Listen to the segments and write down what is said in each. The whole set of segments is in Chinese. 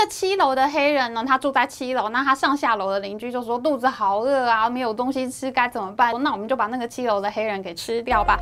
个七楼的黑人呢，他住在七楼，那他上下楼的邻居就说肚子好饿啊，没有东西吃该怎么办？那我们就把那个七楼的黑人给吃掉吧。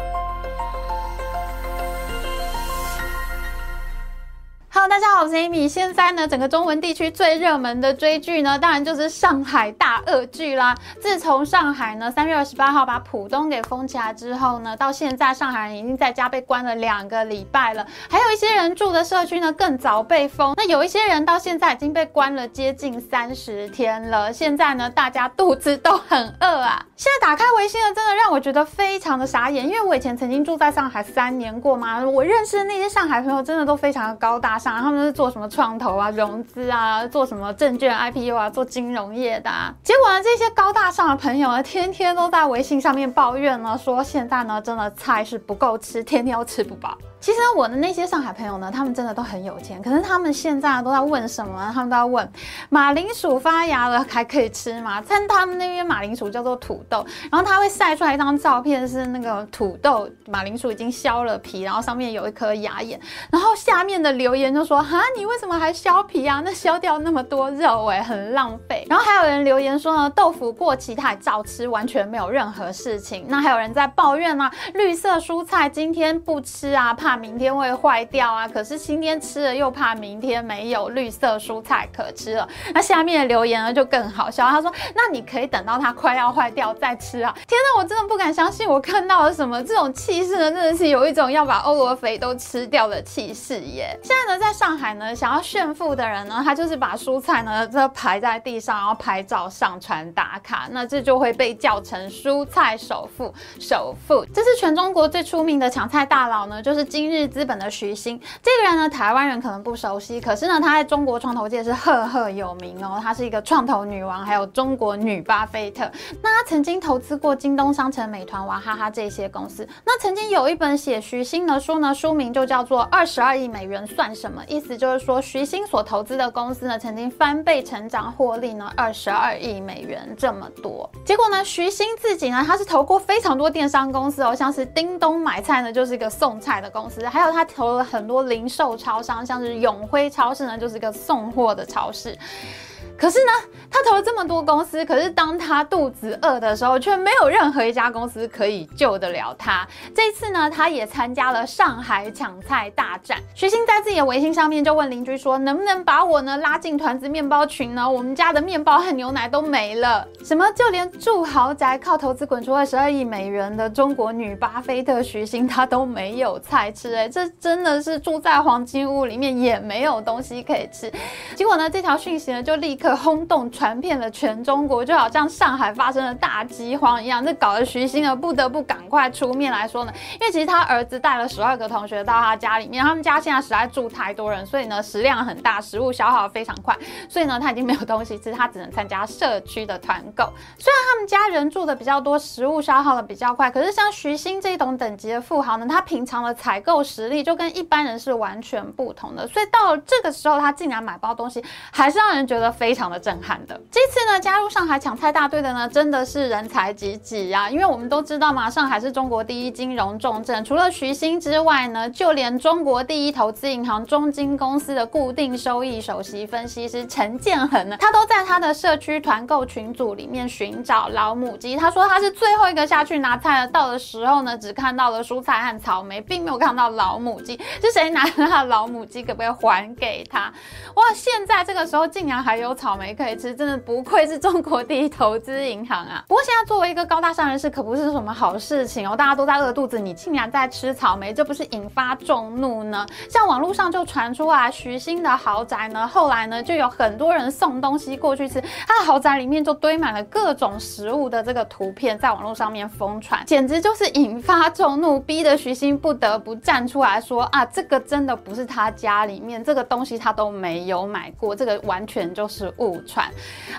Hello，大家好，我是 Amy。现在呢，整个中文地区最热门的追剧呢，当然就是上海大恶剧啦。自从上海呢三月二十八号把浦东给封起来之后呢，到现在上海人已经在家被关了两个礼拜了。还有一些人住的社区呢更早被封，那有一些人到现在已经被关了接近三十天了。现在呢，大家肚子都很饿啊。现在打开微信呢，真的让我觉得非常的傻眼，因为我以前曾经住在上海三年过嘛，我认识的那些上海朋友真的都非常的高大上。他们是做什么创投啊、融资啊，做什么证券 IPO 啊，做金融业的啊。结果呢，这些高大上的朋友呢，天天都在微信上面抱怨呢，说现在呢，真的菜是不够吃，天天都吃不饱。其实我的那些上海朋友呢，他们真的都很有钱，可是他们现在都在问什么？他们都在问马铃薯发芽了还可以吃吗？但他们那边马铃薯叫做土豆，然后他会晒出来一张照片，是那个土豆马铃薯已经削了皮，然后上面有一颗芽眼，然后下面的留言就说：哈，你为什么还削皮啊？那削掉那么多肉，哎，很浪费。然后还有人留言说呢，豆腐过期他也照吃，完全没有任何事情。那还有人在抱怨啊，绿色蔬菜今天不吃啊，怕怕明天会坏掉啊！可是今天吃了又怕明天没有绿色蔬菜可吃了。那下面的留言呢就更好笑，他说：“那你可以等到它快要坏掉再吃啊！”天哪，我真的不敢相信我看到了什么这种气势呢？真的是有一种要把欧罗肥都吃掉的气势耶！现在呢，在上海呢，想要炫富的人呢，他就是把蔬菜呢这排在地上，然后拍照上传打卡，那这就会被叫成蔬菜首富。首富，这是全中国最出名的抢菜大佬呢，就是今日。资本的徐新这个人呢，台湾人可能不熟悉，可是呢，他在中国创投界是赫赫有名哦。他是一个创投女王，还有中国女巴菲特。那他曾经投资过京东商城、美团、娃哈哈这些公司。那曾经有一本写徐新的书呢，书名就叫做《二十二亿美元算什么》，意思就是说徐新所投资的公司呢，曾经翻倍成长，获利呢二十二亿美元这么多。结果呢，徐新自己呢，他是投过非常多电商公司哦，像是叮咚买菜呢，就是一个送菜的公，还有。他投了很多零售超商，像是永辉超市呢，就是一个送货的超市。可是呢，他投了这么多公司，可是当他肚子饿的时候，却没有任何一家公司可以救得了他。这次呢，他也参加了上海抢菜大战。徐星在自己的微信上面就问邻居说：“能不能把我呢拉进团子面包群呢？我们家的面包和牛奶都没了。什么？就连住豪宅、靠投资滚出二十二亿美元的中国女巴菲特徐星，她都没有菜吃。哎，这真的是住在黄金屋里面也没有东西可以吃。结果呢，这条讯息呢就立刻。轰动传遍了全中国，就好像上海发生了大饥荒一样，这搞得徐新呢不得不赶快出面来说呢，因为其实他儿子带了十二个同学到他家里面，他们家现在实在住太多人，所以呢食量很大，食物消耗非常快，所以呢他已经没有东西吃，他只能参加社区的团购。虽然他们家人住的比较多，食物消耗的比较快，可是像徐星这种等级的富豪呢，他平常的采购实力就跟一般人是完全不同的，所以到了这个时候，他竟然买包东西，还是让人觉得非常。非常的震撼的。这次呢，加入上海抢菜大队的呢，真的是人才济济啊！因为我们都知道嘛，上海是中国第一金融重镇，除了徐新之外呢，就连中国第一投资银行中金公司的固定收益首席分析师陈建恒呢，他都在他的社区团购群组里面寻找老母鸡。他说他是最后一个下去拿菜的，到的时候呢，只看到了蔬菜和草莓，并没有看到老母鸡。是谁拿了他的老母鸡，可不可以还给他？哇，现在这个时候竟然还有草。草莓可以吃，真的不愧是中国第一投资银行啊！不过现在作为一个高大上人士，可不是什么好事情哦。大家都在饿肚子，你竟然在吃草莓，这不是引发众怒呢？像网络上就传出来徐新的豪宅呢，后来呢就有很多人送东西过去吃，他的豪宅里面就堆满了各种食物的这个图片，在网络上面疯传，简直就是引发众怒，逼得徐新不得不站出来说啊，这个真的不是他家里面这个东西，他都没有买过，这个完全就是。误传。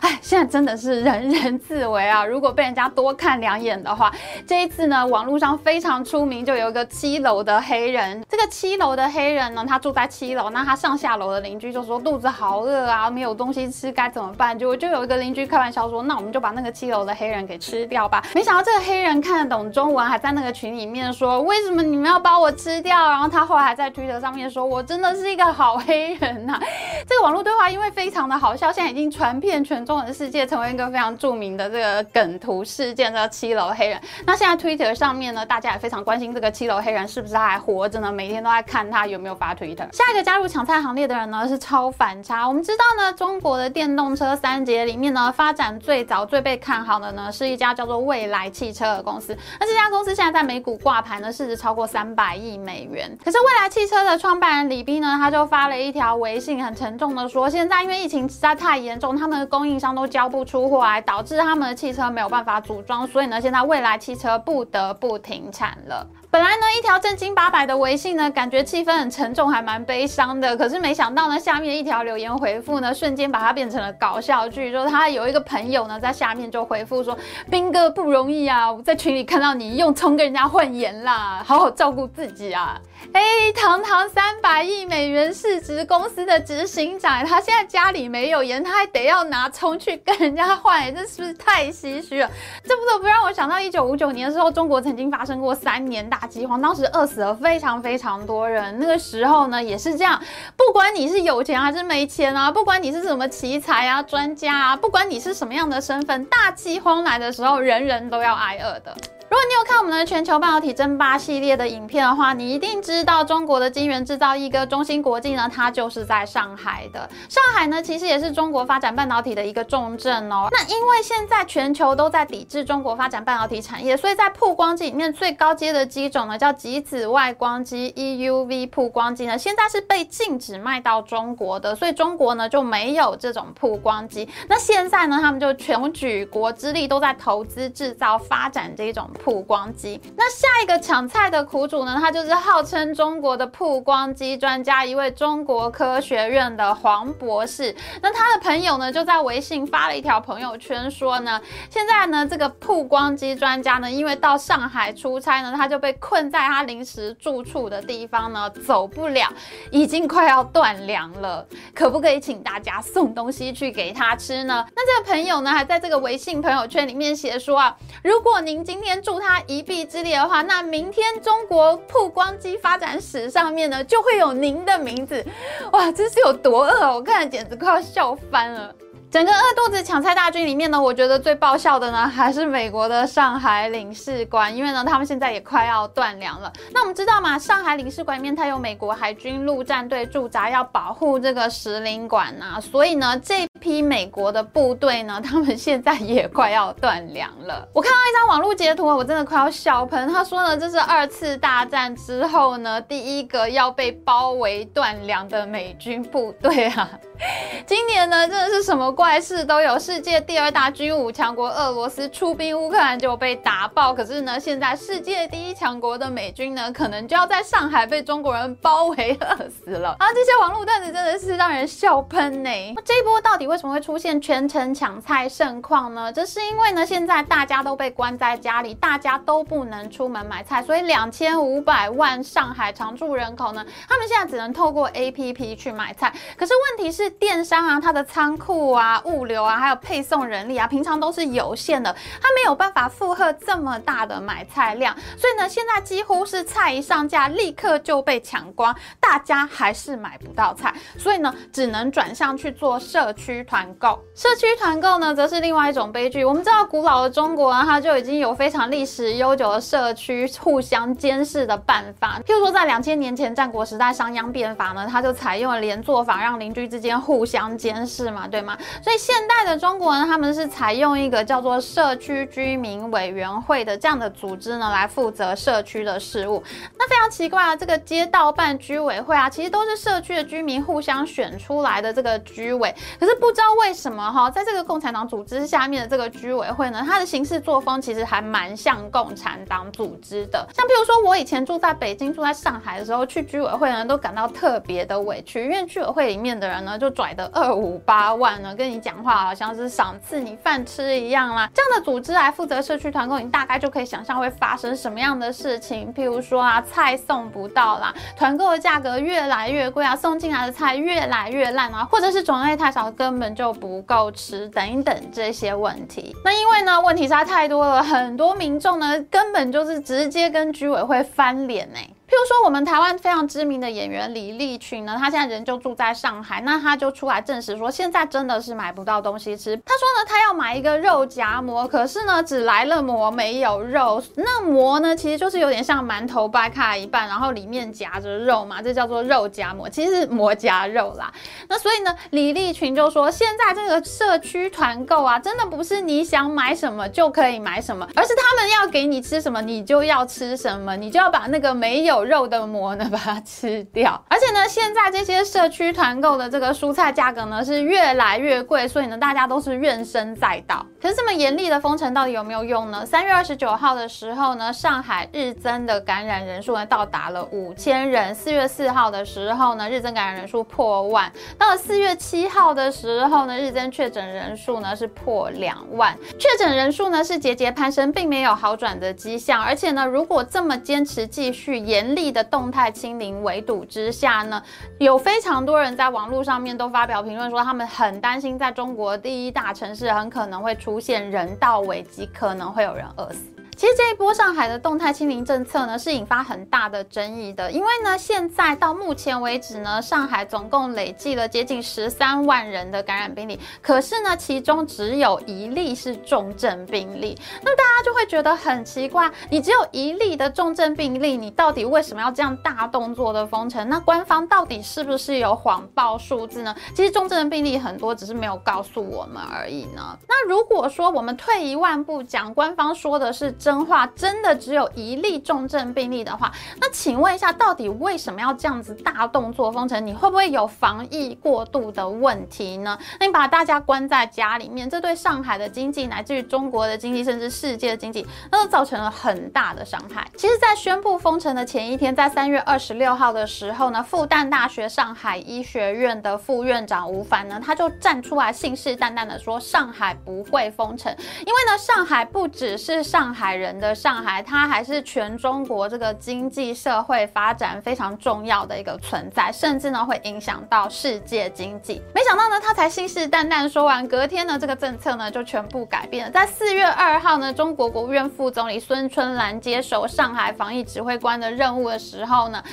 哎，现在真的是人人自危啊！如果被人家多看两眼的话，这一次呢，网络上非常出名，就有一个七楼的黑人。这个七楼的黑人呢，他住在七楼，那他上下楼的邻居就说肚子好饿啊，没有东西吃该怎么办？结果就有一个邻居开玩笑说，那我们就把那个七楼的黑人给吃掉吧。没想到这个黑人看得懂中文，还在那个群里面说，为什么你们要把我吃掉？然后他后来还在推特上面说，我真的是一个好黑人呐、这个网络对话因为非常的好笑，现在已经传遍全中文世界，成为一个非常著名的这个梗图事件。这个七楼黑人，那现在 Twitter 上面呢，大家也非常关心这个七楼黑人是不是还活着呢？每天都在看他有没有发 Twitter。下一个加入抢菜行列的人呢是超反差。我们知道呢，中国的电动车三杰里面呢，发展最早、最被看好的呢是一家叫做蔚来汽车的公司。那这家公司现在在美股挂牌呢，市值超过三百亿美元。可是蔚来汽车的创办人李斌呢，他就发了一条微信，很沉重的说，现在因为疫情实在太太严重，他们的供应商都交不出货来，导致他们的汽车没有办法组装，所以呢，现在蔚来汽车不得不停产了。本来呢，一条正经八百的微信呢，感觉气氛很沉重，还蛮悲伤的。可是没想到呢，下面一条留言回复呢，瞬间把它变成了搞笑剧。就是他有一个朋友呢，在下面就回复说：“斌哥不容易啊，我在群里看到你用葱跟人家换盐啦，好好照顾自己啊。”哎，堂堂三百亿美元市值公司的执行长，他现在家里没有盐，他还得要拿葱去跟人家换，这是不是太唏嘘了？这不得不让我想到一九五九年的时候，中国曾经发生过三年大饥荒，当时饿死了非常非常多人。那个时候呢，也是这样，不管你是有钱还是没钱啊，不管你是什么奇才啊、专家啊，不管你是什么样的身份，大饥荒来的时候，人人都要挨饿的。如果你有看我们的全球半导体争霸系列的影片的话，你一定知道中国的晶圆制造一哥中芯国际呢，它就是在上海的。上海呢，其实也是中国发展半导体的一个重镇哦。那因为现在全球都在抵制中国发展半导体产业，所以在曝光机里面最高阶的机种呢，叫极紫外光机 （EUV） 曝光机呢，现在是被禁止卖到中国的，所以中国呢就没有这种曝光机。那现在呢，他们就全举国之力都在投资制造发展这种。曝光机，那下一个抢菜的苦主呢？他就是号称中国的曝光机专家，一位中国科学院的黄博士。那他的朋友呢，就在微信发了一条朋友圈，说呢，现在呢，这个曝光机专家呢，因为到上海出差呢，他就被困在他临时住处的地方呢，走不了，已经快要断粮了。可不可以请大家送东西去给他吃呢？那这个朋友呢，还在这个微信朋友圈里面写说啊，如果您今天。助他一臂之力的话，那明天中国曝光机发展史上面呢，就会有您的名字。哇，这是有多饿？我看了简直快要笑翻了。整个饿肚子抢菜大军里面呢，我觉得最爆笑的呢，还是美国的上海领事馆，因为呢，他们现在也快要断粮了。那我们知道嘛，上海领事馆里面它有美国海军陆战队驻扎，要保护这个使领馆呐，所以呢，这批美国的部队呢，他们现在也快要断粮了。我看到一张网络截图啊，我真的快要笑喷。他说呢，这是二次大战之后呢，第一个要被包围断粮的美军部队啊。今年呢，真的是什么怪事都有。世界第二大军武强国俄罗斯出兵乌克兰就被打爆，可是呢，现在世界第一强国的美军呢，可能就要在上海被中国人包围饿死了。啊，这些网络段子真的是让人笑喷呢。这一波到底为什么会出现全城抢菜盛况呢？这是因为呢，现在大家都被关在家里，大家都不能出门买菜，所以两千五百万上海常住人口呢，他们现在只能透过 APP 去买菜。可是问题是。电商啊，它的仓库啊、物流啊，还有配送人力啊，平常都是有限的，它没有办法负荷这么大的买菜量，所以呢，现在几乎是菜一上架，立刻就被抢光，大家还是买不到菜，所以呢，只能转向去做社区团购。社区团购呢，则是另外一种悲剧。我们知道，古老的中国啊，它就已经有非常历史悠久的社区互相监视的办法，譬如说，在两千年前战国时代商鞅变法呢，它就采用了连坐法，让邻居之间。互相监视嘛，对吗？所以现代的中国人，他们是采用一个叫做社区居民委员会的这样的组织呢，来负责社区的事务。那非常奇怪啊，这个街道办居委会啊，其实都是社区的居民互相选出来的这个居委。可是不不知道为什么哈，在这个共产党组织下面的这个居委会呢，它的行事作风其实还蛮像共产党组织的。像譬如说，我以前住在北京、住在上海的时候，去居委会呢，都感到特别的委屈，因为居委会里面的人呢，就拽的二五八万呢，跟你讲话好像是赏赐你饭吃一样啦。这样的组织来负责社区团购，你大概就可以想象会发生什么样的事情。譬如说啊，菜送不到啦，团购的价格越来越贵啊，送进来的菜越来越烂啊，或者是种类太少，根本就不够吃，等一等这些问题。那因为呢，问题差太多了，很多民众呢，根本就是直接跟居委会翻脸呢。譬如说，我们台湾非常知名的演员李立群呢，他现在人就住在上海，那他就出来证实说，现在真的是买不到东西吃。他说呢，他要买一个肉夹馍，可是呢，只来了馍，没有肉。那馍呢，其实就是有点像馒头掰开一半，然后里面夹着肉嘛，这叫做肉夹馍，其实是馍夹肉啦。那所以呢，李立群就说，现在这个社区团购啊，真的不是你想买什么就可以买什么，而是他们要给你吃什么，你就要吃什么，你就要把那个没有。肉的膜呢，把它吃掉。而且呢，现在这些社区团购的这个蔬菜价格呢是越来越贵，所以呢，大家都是怨声载道。可是这么严厉的封城到底有没有用呢？三月二十九号的时候呢，上海日增的感染人数呢到达了五千人。四月四号的时候呢，日增感染人数破万。到了四月七号的时候呢，日增确诊人数呢是破两万。确诊人数呢是节节攀升，并没有好转的迹象。而且呢，如果这么坚持继续严厉的动态清零围堵之下呢，有非常多人在网络上面都发表评论说，他们很担心在中国第一大城市很可能会出出现人道危机，可能会有人饿死。其实这一波上海的动态清零政策呢，是引发很大的争议的。因为呢，现在到目前为止呢，上海总共累计了接近十三万人的感染病例，可是呢，其中只有一例是重症病例。那大家就会觉得很奇怪，你只有一例的重症病例，你到底为什么要这样大动作的封城？那官方到底是不是有谎报数字呢？其实重症病例很多，只是没有告诉我们而已呢。那如果说我们退一万步讲，官方说的是真。真话真的只有一例重症病例的话，那请问一下，到底为什么要这样子大动作封城？你会不会有防疫过度的问题呢？那你把大家关在家里面，这对上海的经济，乃至于中国的经济，甚至世界经济，那都造成了很大的伤害。其实，在宣布封城的前一天，在三月二十六号的时候呢，复旦大学上海医学院的副院长吴凡呢，他就站出来信誓旦旦的说，上海不会封城，因为呢，上海不只是上海。人的上海，它还是全中国这个经济社会发展非常重要的一个存在，甚至呢会影响到世界经济。没想到呢，他才信誓旦旦说完，隔天呢这个政策呢就全部改变了。在四月二号呢，中国国务院副总理孙春兰接手上海防疫指挥官的任务的时候呢，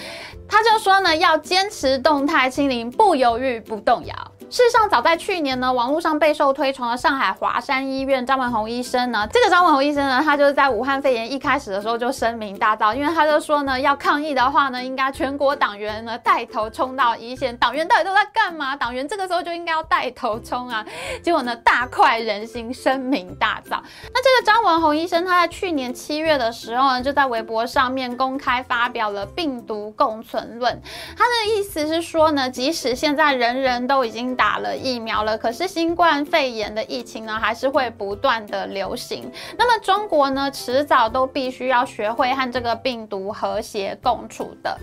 他就说呢要坚持动态清零，不犹豫，不动摇。事实上，早在去年呢，网络上备受推崇的上海华山医院张文宏医生呢，这个张文宏医生呢，他就是在武汉肺炎一开始的时候就声名大噪，因为他就说呢，要抗疫的话呢，应该全国党员呢带头冲到一线。党员到底都在干嘛？党员这个时候就应该要带头冲啊！结果呢，大快人心，声名大噪。那这个张文宏医生，他在去年七月的时候呢，就在微博上面公开发表了病毒共存论。他的意思是说呢，即使现在人人都已经打了疫苗了，可是新冠肺炎的疫情呢，还是会不断的流行。那么中国呢，迟早都必须要学会和这个病毒和谐共处的。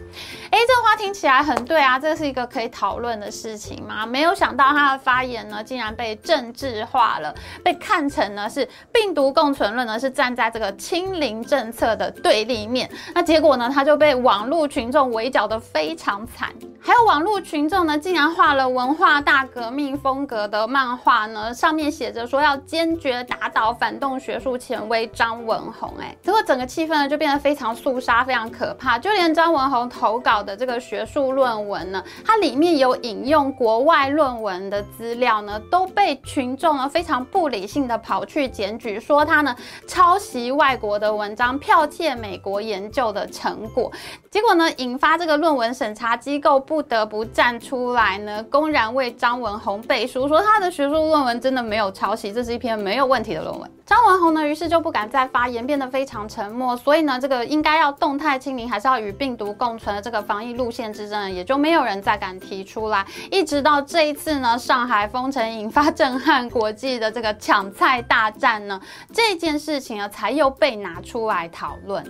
诶，这个话听起来很对啊，这是一个可以讨论的事情吗？没有想到他的发言呢，竟然被政治化了，被看成呢是病毒共存论呢是站在这个清零政策的对立面。那结果呢，他就被网络群众围剿得非常惨。还有网络群众呢，竟然画了文化大革命风格的漫画呢，上面写着说要坚决打倒反动学术权威张文宏。哎，结果整个气氛呢就变得非常肃杀，非常可怕。就连张文宏投稿的这个学术论文呢，它里面有引用国外论文的资料呢，都被群众呢非常不理性的跑去检举，说他呢抄袭外国的文章，剽窃美国研究的成果。结果呢，引发这个论文审查机构。不得不站出来呢，公然为张文宏背书，说他的学术论文真的没有抄袭，这是一篇没有问题的论文。张文宏呢，于是就不敢再发言，变得非常沉默。所以呢，这个应该要动态清零，还是要与病毒共存的这个防疫路线之争，也就没有人再敢提出来。一直到这一次呢，上海封城引发震撼国际的这个抢菜大战呢，这件事情啊，才又被拿出来讨论。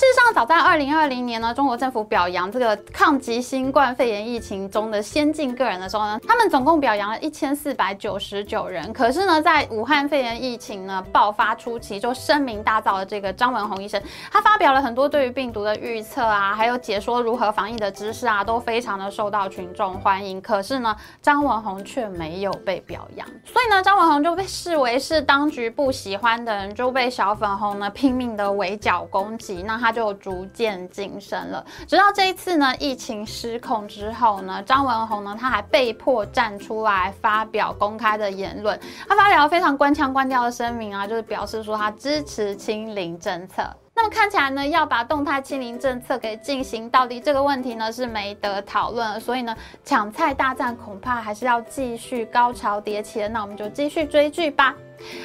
事实上，早在二零二零年呢，中国政府表扬这个抗击新冠肺炎疫情中的先进个人的时候呢，他们总共表扬了一千四百九十九人。可是呢，在武汉肺炎疫情呢爆发初期，就声名大噪的这个张文宏医生，他发表了很多对于病毒的预测啊，还有解说如何防疫的知识啊，都非常的受到群众欢迎。可是呢，张文宏却没有被表扬，所以呢，张文宏就被视为是当局不喜欢的人，就被小粉红呢拼命的围剿攻击。那他就逐渐晋升了，直到这一次呢，疫情失控之后呢，张文宏呢，他还被迫站出来发表公开的言论，他发表了非常官腔官调的声明啊，就是表示说他支持清零政策。那么看起来呢，要把动态清零政策给进行到底，这个问题呢是没得讨论，所以呢，抢菜大战恐怕还是要继续高潮迭起的。那我们就继续追剧吧。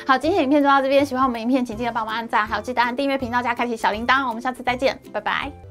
好，今天影片就到这边。喜欢我们影片，请记得帮忙按赞，还有记得按订阅频道加开启小铃铛。我们下次再见，拜拜。